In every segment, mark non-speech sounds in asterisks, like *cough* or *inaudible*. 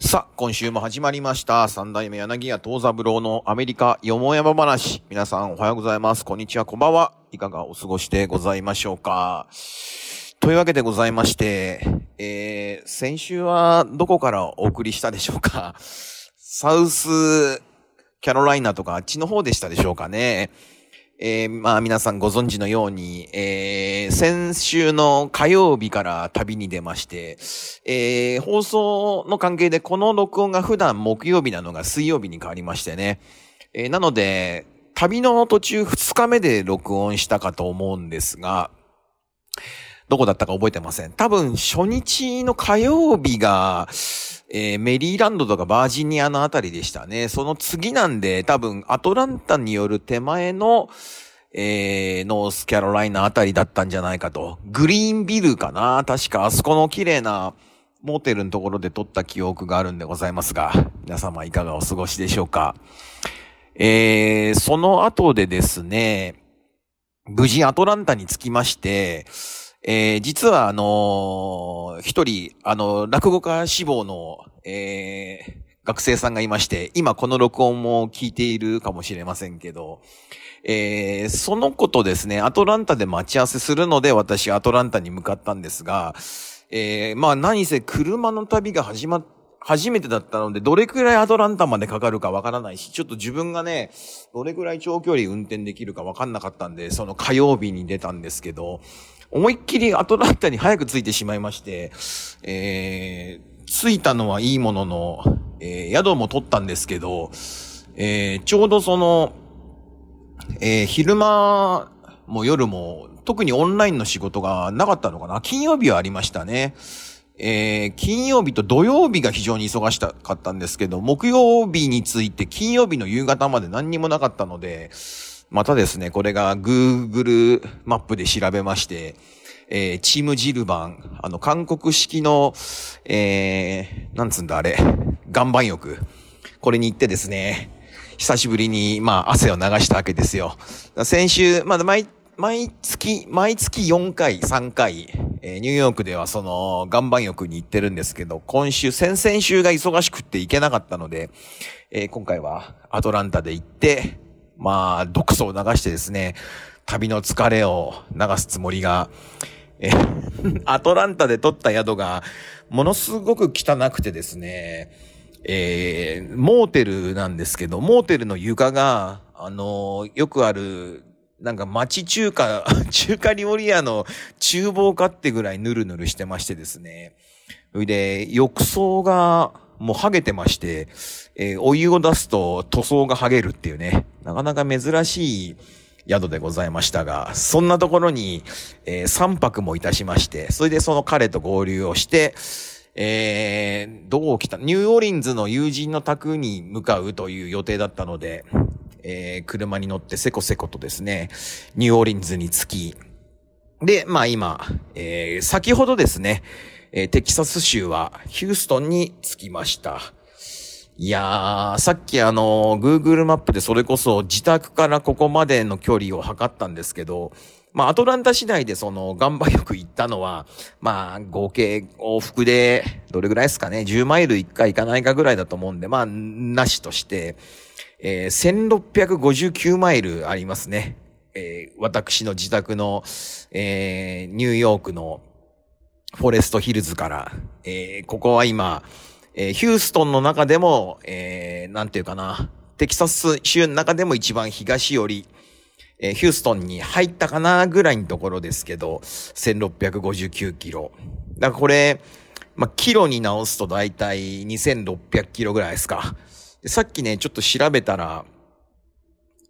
さあ、今週も始まりました。三代目柳家東三郎のアメリカよもやま話。皆さんおはようございます。こんにちは、こんばんは。いかがお過ごしでございましょうか。というわけでございまして、えー、先週はどこからお送りしたでしょうか。サウスキャロライナとかあっちの方でしたでしょうかね。えー、まあ皆さんご存知のように、えー、先週の火曜日から旅に出まして、えー、放送の関係でこの録音が普段木曜日なのが水曜日に変わりましてね。えー、なので、旅の途中2日目で録音したかと思うんですが、どこだったか覚えてません。多分初日の火曜日が、えーメリーランドとかバージニアのあたりでしたね。その次なんで、多分アトランタによる手前の、えーノースキャロライナあたりだったんじゃないかと。グリーンビルかな確かあそこの綺麗なモーテルのところで撮った記憶があるんでございますが、皆様いかがお過ごしでしょうか。えーその後でですね、無事アトランタに着きまして、えー実はあのー一人、あの、落語家志望の、えー学生さんがいまして、今この録音も聞いているかもしれませんけど、えーその子とですね、アトランタで待ち合わせするので、私アトランタに向かったんですが、えーまあ何せ車の旅が始ま初めてだったので、どれくらいアトランタまでかかるかわからないし、ちょっと自分がね、どれくらい長距離運転できるかわかんなかったんで、その火曜日に出たんですけど、思いっきりアトランタに早く着いてしまいまして、えー、着いたのはいいものの、えー宿も取ったんですけど、えーちょうどその、えー昼間も夜も、特にオンラインの仕事がなかったのかな金曜日はありましたね。えー金曜日と土曜日が非常に忙しかったんですけど、木曜日について金曜日の夕方まで何にもなかったので、またですね、これが Google マップで調べまして、えーチームジルバン、あの、韓国式の、えー、なんつんだあれ、岩盤浴。これに行ってですね、久しぶりに、まあ、汗を流したわけですよ。先週、まだ毎、毎月、毎月4回、3回、えーニューヨークではその、岩盤浴に行ってるんですけど、今週、先々週が忙しくって行けなかったので、えー今回はアトランタで行って、まあ、毒素を流してですね、旅の疲れを流すつもりが、え *laughs* アトランタで撮った宿が、ものすごく汚くてですね、えーモーテルなんですけど、モーテルの床が、あのよくある、なんか町中華、*laughs* 中華料理屋の厨房かってぐらいヌルヌルしてましてですね。それで、浴槽が、もう剥げてまして、えーお湯を出すと塗装が剥げるっていうね、なかなか珍しい宿でございましたが、そんなところに、え3泊もいたしまして、それでその彼と合流をして、えー、どう来た？ニューオーリンズの友人の宅に向かうという予定だったので、えー車に乗ってせこせことですね、ニューオーリンズに着き、で、まあ今、えー先ほどですね、えーテキサス州はヒューストンに着きました。いやー、さっきあの、Google マップでそれこそ自宅からここまでの距離を測ったんですけど、まあ、アトランタ市内でその、岩盤浴行ったのは、まあ、合計往復で、どれぐらいですかね、10マイル1回行かないかぐらいだと思うんで、まあ、なしとして、えー1659マイルありますね。えー私の自宅の、えーニューヨークのフォレストヒルズから、えーここは今、えーヒューストンの中でも、えーなんていうかな、テキサス州の中でも一番東寄り、えーヒューストンに入ったかなぐらいのところですけど、1659キロ。だからこれ、まあ、キロに直すとだいたい2600キロぐらいですか。さっきね、ちょっと調べたら、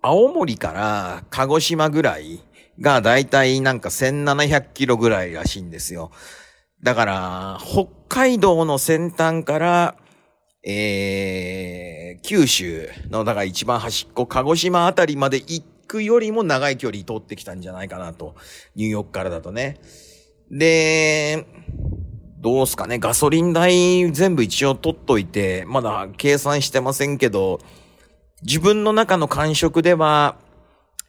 青森から鹿児島ぐらいがだいたいなんか1700キロぐらいらしいんですよ。だから、北海道の先端から、えー、九州の、だから一番端っこ、鹿児島あたりまで行くよりも長い距離通ってきたんじゃないかなと。ニューヨークからだとね。で、どうすかね、ガソリン代全部一応取っといて、まだ計算してませんけど、自分の中の感触では、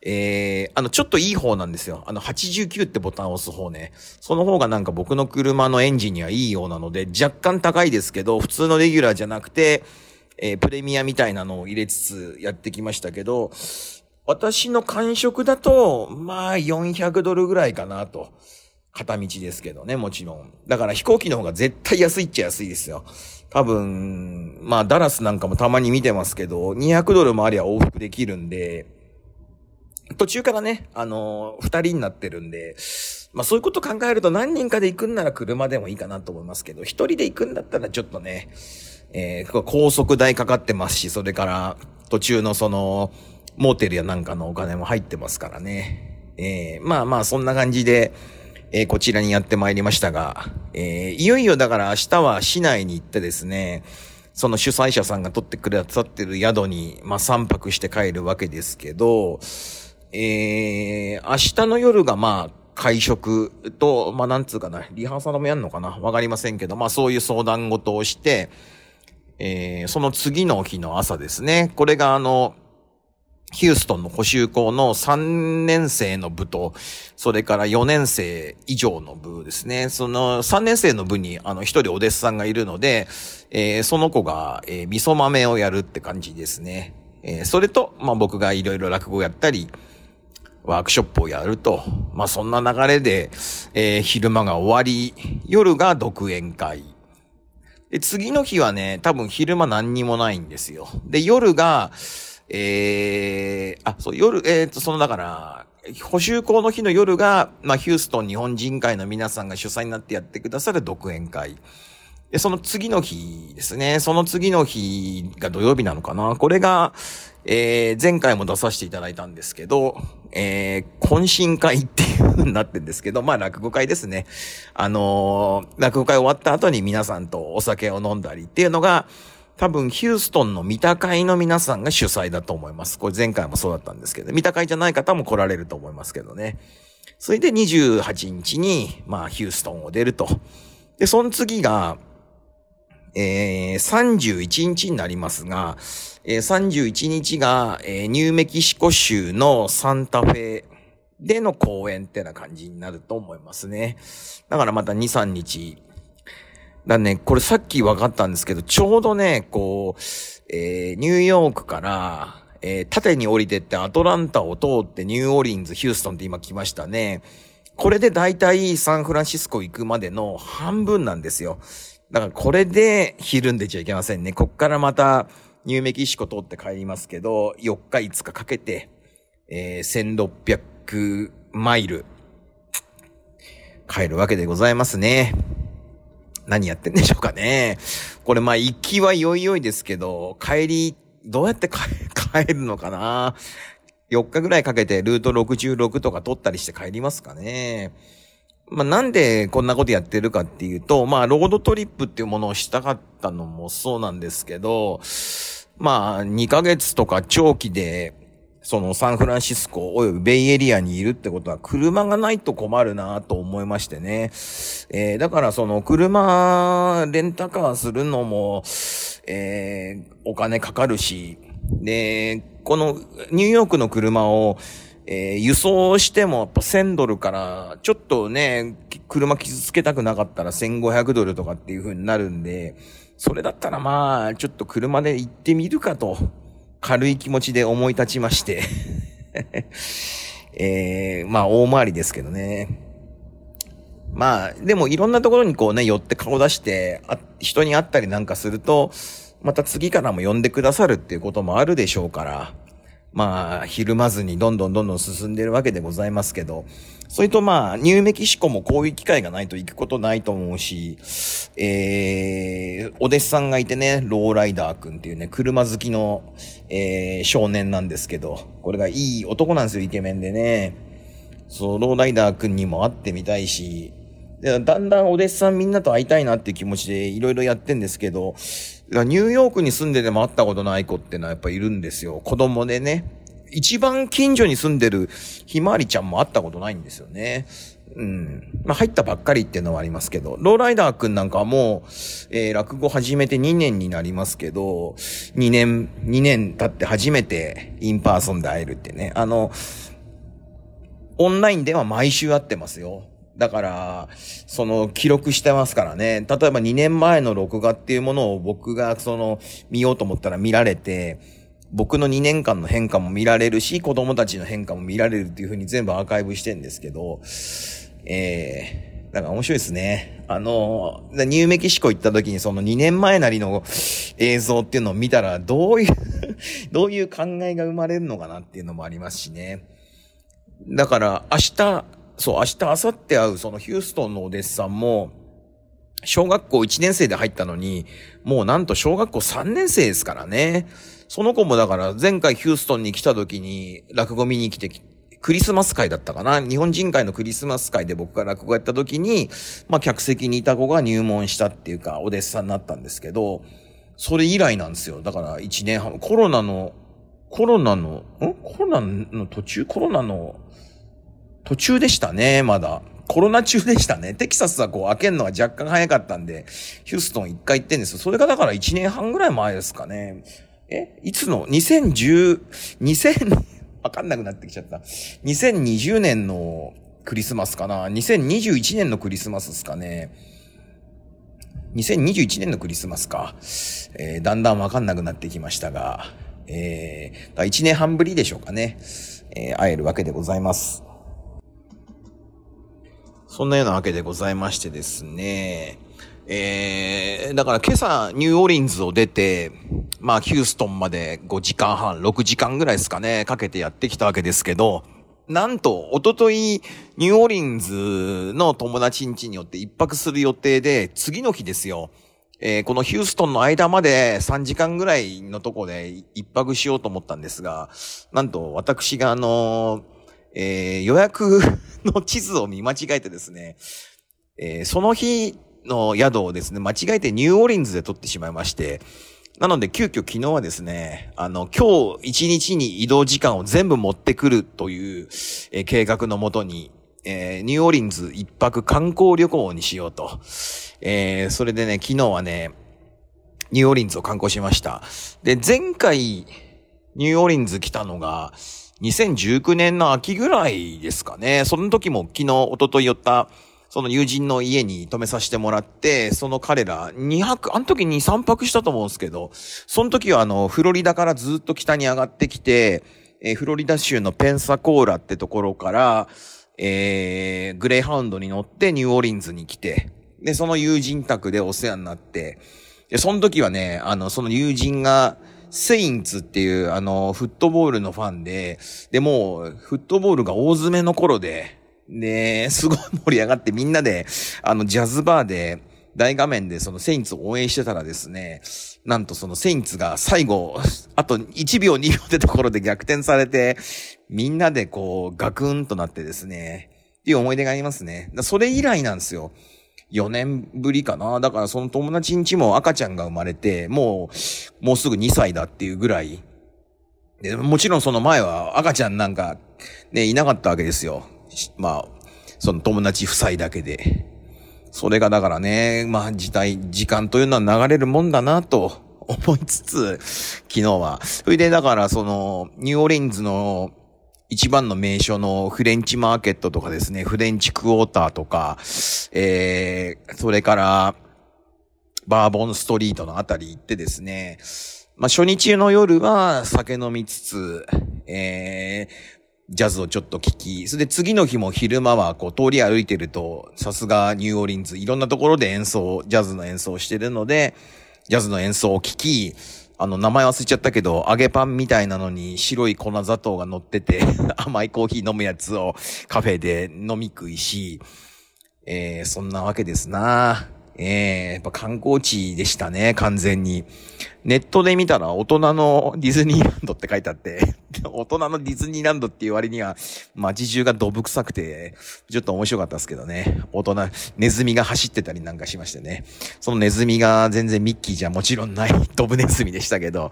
えー、あの、ちょっといい方なんですよ。あの、89ってボタンを押す方ね。その方がなんか僕の車のエンジンにはいいようなので、若干高いですけど、普通のレギュラーじゃなくて、えー、プレミアみたいなのを入れつつやってきましたけど、私の感触だと、まあ、400ドルぐらいかなと。片道ですけどね、もちろん。だから飛行機の方が絶対安いっちゃ安いですよ。多分、まあ、ダラスなんかもたまに見てますけど、200ドルもありゃ往復できるんで、途中からね、あのー、二人になってるんで、まあそういうこと考えると何人かで行くんなら車でもいいかなと思いますけど、一人で行くんだったらちょっとね、えー、高速代かかってますし、それから途中のその、モーテルやなんかのお金も入ってますからね。えー、まあまあそんな感じで、えー、こちらにやってまいりましたが、えー、いよいよだから明日は市内に行ってですね、その主催者さんが取ってくださってる宿に、まあ3泊して帰るわけですけど、えー、明日の夜がまあ、会食と、まあ、なんつうかな、リハーサルもやんのかなわかりませんけど、まあ、そういう相談事をして、えー、その次の日の朝ですね。これがあの、ヒューストンの補修校の3年生の部と、それから4年生以上の部ですね。その3年生の部にあの一人お弟子さんがいるので、えー、その子が、えー、味噌豆をやるって感じですね。えー、それと、まあ、僕がいろいろ落語やったり、ワークショップをやると。まあ、そんな流れで、えー、昼間が終わり、夜が独演会。で、次の日はね、多分昼間何にもないんですよ。で、夜が、えー、あ、そう、夜、えっ、ー、と、その、だから、補修校の日の夜が、まあ、ヒューストン日本人会の皆さんが主催になってやってくださる独演会。で、その次の日ですね。その次の日が土曜日なのかな。これが、えー、前回も出させていただいたんですけど、えー、懇親会っていう風になってんですけど、まあ落語会ですね。あのー、落語会終わった後に皆さんとお酒を飲んだりっていうのが、多分ヒューストンの三田会の皆さんが主催だと思います。これ前回もそうだったんですけど、三田会じゃない方も来られると思いますけどね。それで28日に、まあヒューストンを出ると。で、その次が、えー、31日になりますが、えー、31日が、えー、ニューメキシコ州のサンタフェでの公演ってな感じになると思いますね。だからまた2、3日。だね、これさっき分かったんですけど、ちょうどね、こう、えー、ニューヨークから、えー、縦に降りてってアトランタを通ってニューオーリンズ、ヒューストンって今来ましたね。これで大体サンフランシスコ行くまでの半分なんですよ。だからこれでひるんでちゃいけませんね。こっからまたニューメキシコ通って帰りますけど、4日5日かけて、えー、1600マイル帰るわけでございますね。何やってんでしょうかね。これまあ行きはよいよいですけど、帰り、どうやって帰るのかな ?4 日ぐらいかけてルート66とか取ったりして帰りますかね。まあ、なんでこんなことやってるかっていうと、まあ、ロードトリップっていうものをしたかったのもそうなんですけど、まあ、2ヶ月とか長期で、そのサンフランシスコ及びベイエリアにいるってことは車がないと困るなと思いましてね。えー、だからその車レンタカーするのも、えー、お金かかるし、で、このニューヨークの車をえー、輸送してもやっぱ1000ドルから、ちょっとね、車傷つけたくなかったら1500ドルとかっていう風になるんで、それだったらまあ、ちょっと車で行ってみるかと、軽い気持ちで思い立ちまして *laughs* えー、まあ大回りですけどね。まあ、でもいろんなところにこうね、寄って顔出して、あ人に会ったりなんかすると、また次からも呼んでくださるっていうこともあるでしょうから、まあ、ひるまずにどんどんどんどん進んでるわけでございますけど、それとまあ、ニューメキシコもこういう機会がないと行くことないと思うし、えー、お弟子さんがいてね、ローライダーくんっていうね、車好きの、えー、少年なんですけど、これがいい男なんですよ、イケメンでね。そう、ローライダーくんにも会ってみたいし、だんだんお弟子さんみんなと会いたいなっていう気持ちでいろいろやってんですけど、ニューヨークに住んでても会ったことない子ってのはやっぱいるんですよ。子供でね。一番近所に住んでるひまわりちゃんも会ったことないんですよね。うん。まあ、入ったばっかりっていうのはありますけど、ローライダーくんなんかはもう、えー、落語始めて2年になりますけど、2年、2年経って初めて in person で会えるってね。あの、オンラインでは毎週会ってますよ。だから、その記録してますからね。例えば2年前の録画っていうものを僕がその見ようと思ったら見られて、僕の2年間の変化も見られるし、子供たちの変化も見られるっていう風に全部アーカイブしてんですけど、えー、だから面白いですね。あの、ニューメキシコ行った時にその2年前なりの映像っていうのを見たら、どういう *laughs* どういう考えが生まれるのかなっていうのもありますしね。だから明日、そう、明日、明後日会うそのヒューストンのお弟子さんも、小学校1年生で入ったのに、もうなんと小学校3年生ですからね。その子もだから前回ヒューストンに来た時に落語見に来てクリスマス会だったかな日本人会のクリスマス会で僕が落語やった時に、まあ客席にいた子が入門したっていうか、お弟子さんになったんですけど、それ以来なんですよ。だから1年半、コロナの、コロナの、ん？コロナの途中？コロナの途中でしたね、まだ。コロナ中でしたね。テキサスはこう開けるのが若干早かったんで、ヒューストン一回行ってんですよ。それがだから1年半ぐらい前ですかね。えいつの ?2010、2000、*laughs* わかんなくなってきちゃった。2020年のクリスマスかな ?2021 年のクリスマスですかね。2021年のクリスマスか。えー、だんだんわかんなくなってきましたが、えー、1年半ぶりでしょうかね。えー、会えるわけでございます。そんなようなわけでございましてですね。えー、だから今朝ニューオーリンズを出て、まあヒューストンまで5時間半、6時間ぐらいですかね、かけてやってきたわけですけど、なんと、おととい、ニューオーリンズの友達ん家によって一泊する予定で、次の日ですよ。えー、このヒューストンの間まで3時間ぐらいのとこで一泊しようと思ったんですが、なんと私があのーえー、予約の地図を見間違えてですね、えー、その日の宿をですね、間違えてニューオリンズで取ってしまいまして、なので急遽昨日はですね、あの、今日一日に移動時間を全部持ってくるという、えー、計画のもとに、えー、ニューオリンズ一泊観光旅行にしようと。えー、それでね、昨日はね、ニューオリンズを観光しました。で、前回、ニューオリンズ来たのが、2019年の秋ぐらいですかね。その時も昨日、一昨日寄った、その友人の家に泊めさせてもらって、その彼ら2泊、あの時に3泊したと思うんですけど、その時はあの、フロリダからずっと北に上がってきて、えー、フロリダ州のペンサコーラってところから、えー、グレイハウンドに乗ってニューオーリンズに来て、で、その友人宅でお世話になって、で、その時はね、あの、その友人が、セインツっていう、あの、フットボールのファンで、で、もう、フットボールが大詰めの頃で、で、すごい盛り上がってみんなで、あの、ジャズバーで、大画面でそのセインツを応援してたらですね、なんとそのセインツが最後、あと1秒2秒ってところで逆転されて、みんなでこう、ガクンとなってですね、っていう思い出がありますね。それ以来なんですよ。4年ぶりかな。だからその友達んちも赤ちゃんが生まれて、もう、もうすぐ2歳だっていうぐらい。で、もちろんその前は赤ちゃんなんか、ね、いなかったわけですよ。まあ、その友達夫妻だけで。それがだからね、まあ、時代、時間というのは流れるもんだなと思いつつ、昨日は。それでだからその、ニューオリンズの一番の名所のフレンチマーケットとかですね、フレンチクォーターとか、えー、それから、バーボンストリートのあたり行ってですね、まあ、初日の夜は酒飲みつつ、えー、ジャズをちょっと聴き、それで次の日も昼間はこう通り歩いてると、さすがニューオーリンズ、いろんなところで演奏、ジャズの演奏してるので、ジャズの演奏を聴き、あの、名前忘れちゃったけど、揚げパンみたいなのに白い粉砂糖が乗ってて *laughs* 甘いコーヒー飲むやつをカフェで飲み食いし、えー、そんなわけですな。えー、やっぱ観光地でしたね、完全に。ネットで見たら大人のディズニーランドって書いてあって *laughs* 大人のディズニーランドっていう割には街中がどぶ臭くて、ちょっと面白かったですけどね。大人、ネズミが走ってたりなんかしましてね。そのネズミが全然ミッキーじゃもちろんない *laughs* ドブネズミでしたけど、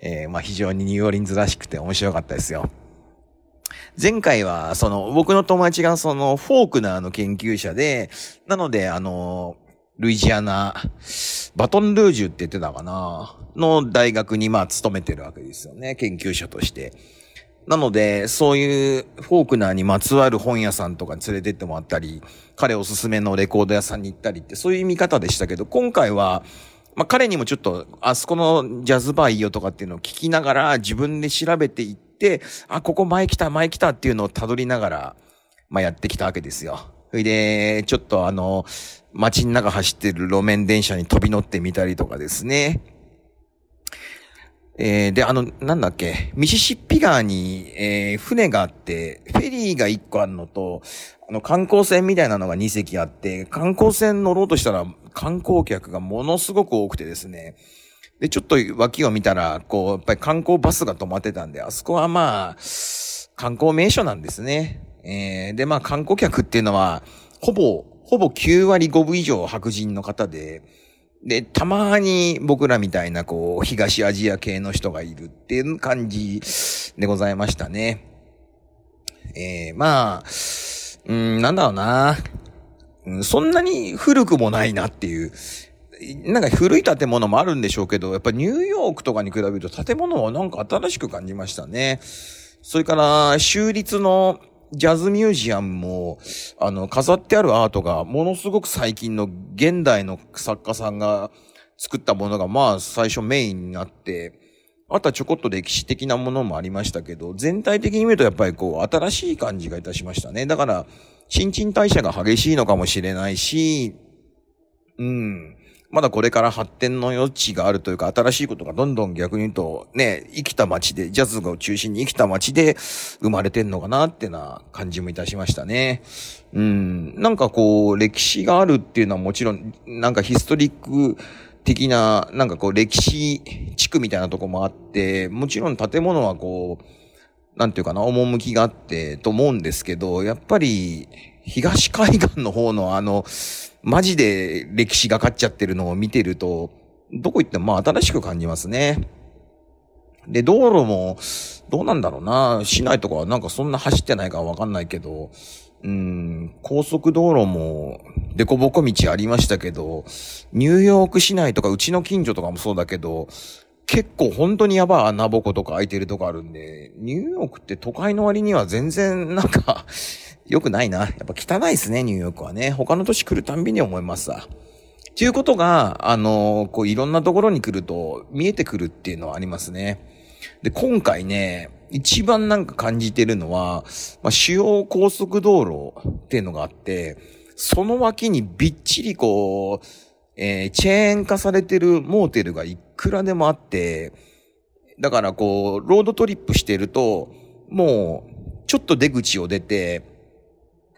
えー、まあ非常にニューオリンズらしくて面白かったですよ。前回は、その、僕の友達がその、フォークナーの研究者で、なので、あの、ルイジアナ、バトンルージュって言ってたかなの大学にまあ勤めてるわけですよね。研究者として。なので、そういうフォークナーにまつわる本屋さんとかに連れてってもらったり、彼おすすめのレコード屋さんに行ったりって、そういう見方でしたけど、今回は、まあ、彼にもちょっと、あそこのジャズバーいいよとかっていうのを聞きながら、自分で調べていって、あ、ここ前来た、前来たっていうのを辿りながら、まあ、やってきたわけですよ。それで、ちょっとあの、街の中走ってる路面電車に飛び乗ってみたりとかですね。えー、で、あの、なんだっけ、ミシシッピ川に、えー、船があって、フェリーが1個あるのと、あの、観光船みたいなのが2隻あって、観光船乗ろうとしたら、観光客がものすごく多くてですね。で、ちょっと脇を見たら、こう、やっぱり観光バスが止まってたんで、あそこはまあ、観光名所なんですね。えー、で、まあ、観光客っていうのは、ほぼ、ほぼ9割5分以上白人の方で、で、たまに僕らみたいな、こう、東アジア系の人がいるっていう感じでございましたね。えー、まあ、うん、なんだろうな。そんなに古くもないなっていう。なんか古い建物もあるんでしょうけど、やっぱニューヨークとかに比べると建物はなんか新しく感じましたね。それから、州立のジャズミュージアムも、あの、飾ってあるアートが、ものすごく最近の現代の作家さんが作ったものが、まあ、最初メインになって、あとはちょこっと歴史的なものもありましたけど、全体的に見るとやっぱりこう、新しい感じがいたしましたね。だから、新陳代謝が激しいのかもしれないし、うん。まだこれから発展の余地があるというか、新しいことがどんどん逆に言うと、ね、生きた街で、ジャズを中心に生きた街で生まれてんのかなってな感じもいたしましたね。うん。なんかこう、歴史があるっていうのはもちろん、なんかヒストリック的な、なんかこう、歴史地区みたいなとこもあって、もちろん建物はこう、なんていうかな、趣があってと思うんですけど、やっぱり、東海岸の方のあの、マジで歴史がかっちゃってるのを見てると、どこ行ってもまあ新しく感じますね。で、道路も、どうなんだろうな。市内とかはなんかそんな走ってないかわかんないけど、うん、高速道路も、デコボコ道ありましたけど、ニューヨーク市内とかうちの近所とかもそうだけど、結構本当にやばい穴ぼことか空いてるとこあるんで、ニューヨークって都会の割には全然なんか良くないな。やっぱ汚いですね、ニューヨークはね。他の都市来るたんびに思いますさ。っていうことが、あの、こういろんなところに来ると見えてくるっていうのはありますね。で、今回ね、一番なんか感じてるのは、まあ、主要高速道路っていうのがあって、その脇にびっちりこう、えー、チェーン化されてるモーテルがいくらでもあって、だからこう、ロードトリップしてると、もう、ちょっと出口を出て、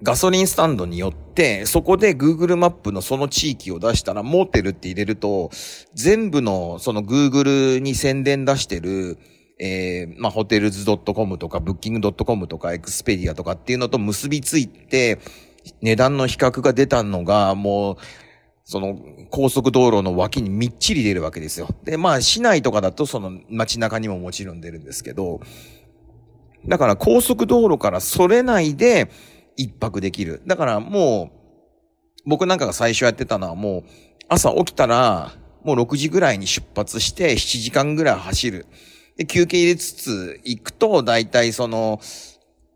ガソリンスタンドによって、そこで Google マップのその地域を出したら、モーテルって入れると、全部のその Google に宣伝出してる、えー、まあ、ホテルズ .com とか、ブッキング .com とか、エクスペディアとかっていうのと結びついて、値段の比較が出たのが、もう、その高速道路の脇にみっちり出るわけですよ。で、まあ、市内とかだとその街中にももちろん出るんですけど、だから高速道路からそれないで、一泊できる。だからもう、僕なんかが最初やってたのはもう、朝起きたら、もう6時ぐらいに出発して7時間ぐらい走る。で、休憩入れつつ行くと、だいたいその、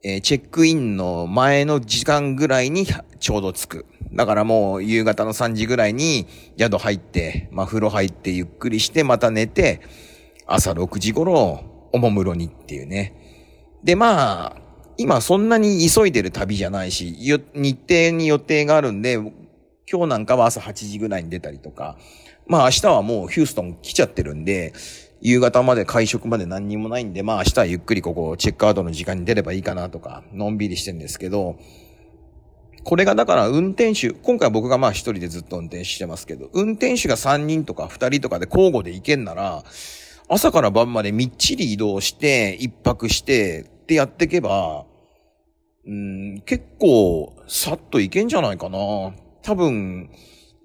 えー、チェックインの前の時間ぐらいにちょうど着く。だからもう夕方の3時ぐらいに宿入って、まあ風呂入ってゆっくりしてまた寝て、朝6時頃おもむろにっていうね。で、まあ、今そんなに急いでる旅じゃないし、日程に予定があるんで、今日なんかは朝8時ぐらいに出たりとか、まあ明日はもうヒューストン来ちゃってるんで、夕方まで会食まで何にもないんで、まあ明日はゆっくりここチェックアウトの時間に出ればいいかなとか、のんびりしてんですけど、これがだから運転手、今回僕がまあ一人でずっと運転してますけど、運転手が3人とか2人とかで交互で行けんなら、朝から晩までみっちり移動して、一泊してってやっていけば、うん、結構、さっといけんじゃないかな。多分、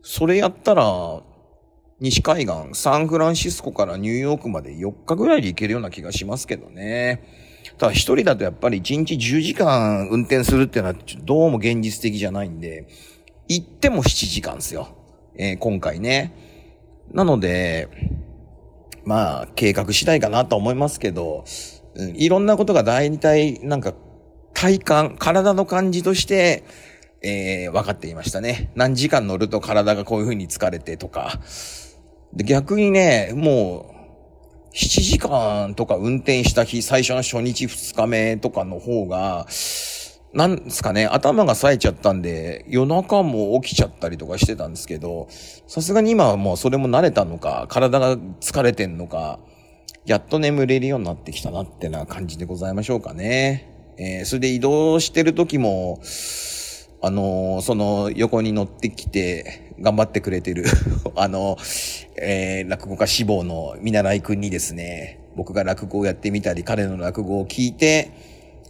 それやったら、西海岸、サンフランシスコからニューヨークまで4日ぐらいで行けるような気がしますけどね。ただ一人だとやっぱり1日10時間運転するっていうのはどうも現実的じゃないんで、行っても7時間ですよ。えー、今回ね。なので、まあ、計画次第かなと思いますけど、うん、いろんなことが大体、なんか、体感、体の感じとして、えー、分かっていましたね。何時間乗ると体がこういう風に疲れてとか。で、逆にね、もう、7時間とか運転した日、最初の初日2日目とかの方が、なんですかね、頭が冴えちゃったんで、夜中も起きちゃったりとかしてたんですけど、さすがに今はもうそれも慣れたのか、体が疲れてんのか、やっと眠れるようになってきたなってな感じでございましょうかね。えー、それで移動してる時も、あのー、その横に乗ってきて頑張ってくれてる *laughs* あの、えー、落語家志望の見習いくんにですね、僕が落語をやってみたり、彼の落語を聞いて、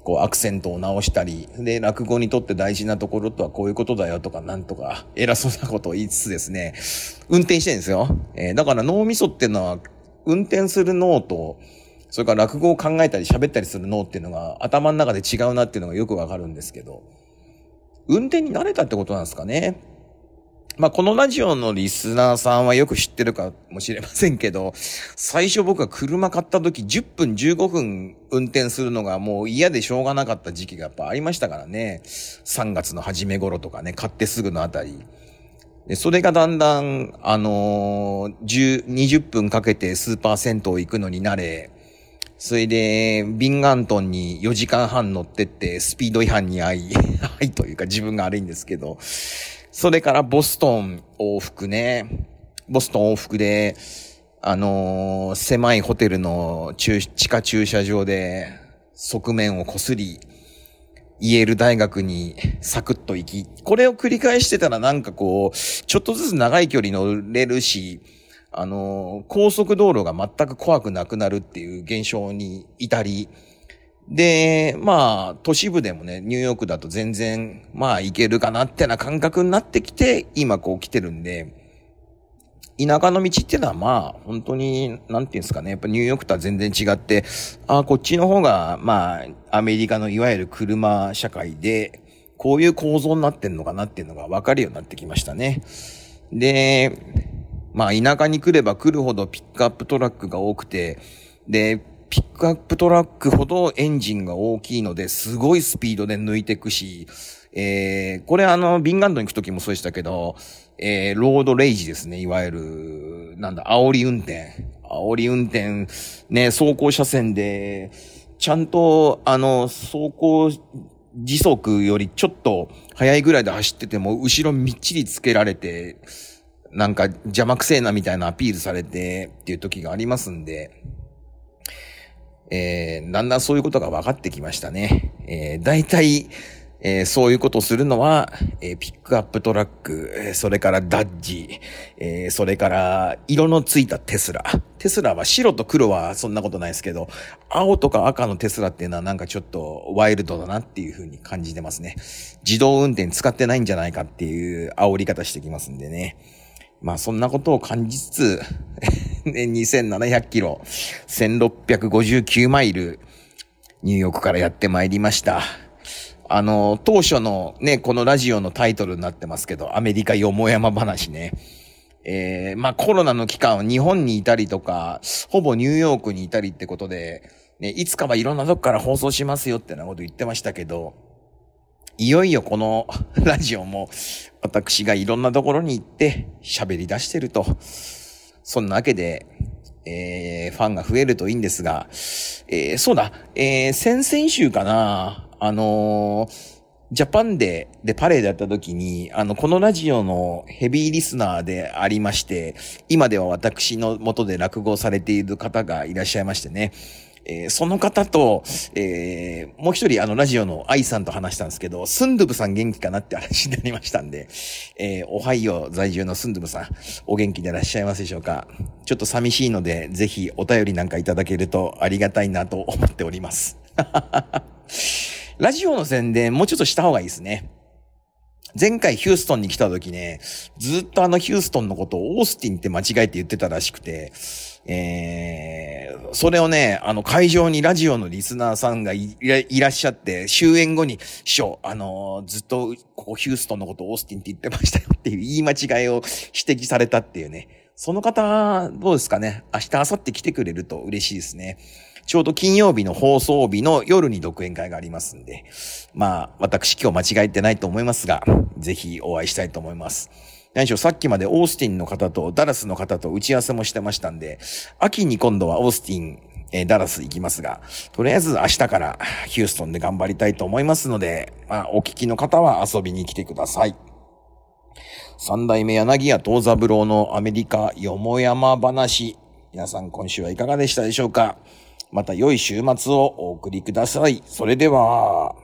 こうアクセントを直したり、で、落語にとって大事なところとはこういうことだよとかなんとか偉そうなことを言いつつですね、運転してるんですよ。えー、だから脳みそっていうのは運転する脳と、それから落語を考えたり喋ったりする脳っていうのが頭の中で違うなっていうのがよくわかるんですけど、運転に慣れたってことなんですかね。まあ、このラジオのリスナーさんはよく知ってるかもしれませんけど、最初僕が車買った時10分15分運転するのがもう嫌でしょうがなかった時期がやっぱありましたからね。3月の初め頃とかね、買ってすぐのあたり。で、それがだんだん、あのー、10、20分かけてスーパー銭湯行くのに慣れ、それで、ビンガントンに4時間半乗ってって、スピード違反に遭い、*laughs* はいというか自分が悪いんですけど、それからボストン往復ね。ボストン往復で、あのー、狭いホテルの地下駐車場で側面をこすり、イエール大学にサクッと行き、これを繰り返してたらなんかこう、ちょっとずつ長い距離乗れるし、あの、高速道路が全く怖くなくなるっていう現象に至り、で、まあ、都市部でもね、ニューヨークだと全然、まあ、行けるかなってな感覚になってきて、今こう来てるんで、田舎の道っていうのはまあ、本当に、なんていうんですかね、やっぱニューヨークとは全然違って、ああ、こっちの方が、まあ、アメリカのいわゆる車社会で、こういう構造になってんのかなっていうのが分かるようになってきましたね。で、まあ、田舎に来れば来るほどピックアップトラックが多くて、で、ピックアップトラックほどエンジンが大きいので、すごいスピードで抜いていくし、えー、これあの、ビンガンドに行くときもそうでしたけど、えー、ロードレイジですね、いわゆる、なんだ、煽り運転。煽り運転、ね、走行車線で、ちゃんと、あの、走行時速よりちょっと速いぐらいで走ってても、後ろみっちりつけられて、なんか邪魔くせえなみたいなアピールされてっていう時がありますんで、えー、だんだんそういうことが分かってきましたね。えー、大体、えー、そういうことするのは、えー、ピックアップトラック、それからダッジ、えー、それから色のついたテスラ。テスラは白と黒はそんなことないですけど、青とか赤のテスラっていうのはなんかちょっとワイルドだなっていう風に感じてますね。自動運転使ってないんじゃないかっていう煽り方してきますんでね。まあそんなことを感じつつ、*laughs* 2700キロ、1659マイル、ニューヨークからやってまいりました。あの、当初のね、このラジオのタイトルになってますけど、アメリカよもやま話ね。えー、まあコロナの期間は、日本にいたりとか、ほぼニューヨークにいたりってことで、ね、いつかはいろんなとこから放送しますよってなこと言ってましたけど、いよいよこの *laughs* ラジオも私がいろんなところに行って喋り出してると。そんなわけで、えー、ファンが増えるといいんですが、えー、そうだ、えー、先々週かな、あのー、ジャパンで、で、パレードやった時に、あの、このラジオのヘビーリスナーでありまして、今では私の元で落語されている方がいらっしゃいましてね、えー、その方と、えー、もう一人あのラジオの愛さんと話したんですけど、スンドゥブさん元気かなって話になりましたんで、えー、おはよう在住のスンドゥブさん、お元気でいらっしゃいますでしょうか？ちょっと寂しいので、ぜひお便りなんかいただけるとありがたいなと思っております。*laughs* ラジオの宣伝もうちょっとした方がいいですね。前回ヒューストンに来た時ね、ずっとあのヒューストンのことをオースティンって間違えて言ってたらしくて、えー、それをね、あの会場にラジオのリスナーさんがいらっしゃって、終演後に、師匠、あのー、ずっとここヒューストンのことオースティンって言ってましたよっていう言い間違いを指摘されたっていうね。その方、どうですかね？明日、明後日来てくれると嬉しいですね。ちょうど金曜日の放送日の夜に独演会がありますんで、まあ、私今日間違えてないと思いますが、ぜひお会いしたいと思います。何しろさっきまでオースティンの方とダラスの方と打ち合わせもしてましたんで、秋に今度はオースティン、えー、ダラス行きますが、とりあえず明日からヒューストンで頑張りたいと思いますので、まあ、お聞きの方は遊びに来てください。三代目柳家東三郎のアメリカよもやま話。皆さん今週はいかがでしたでしょうか？また良い週末をお送りください。それでは。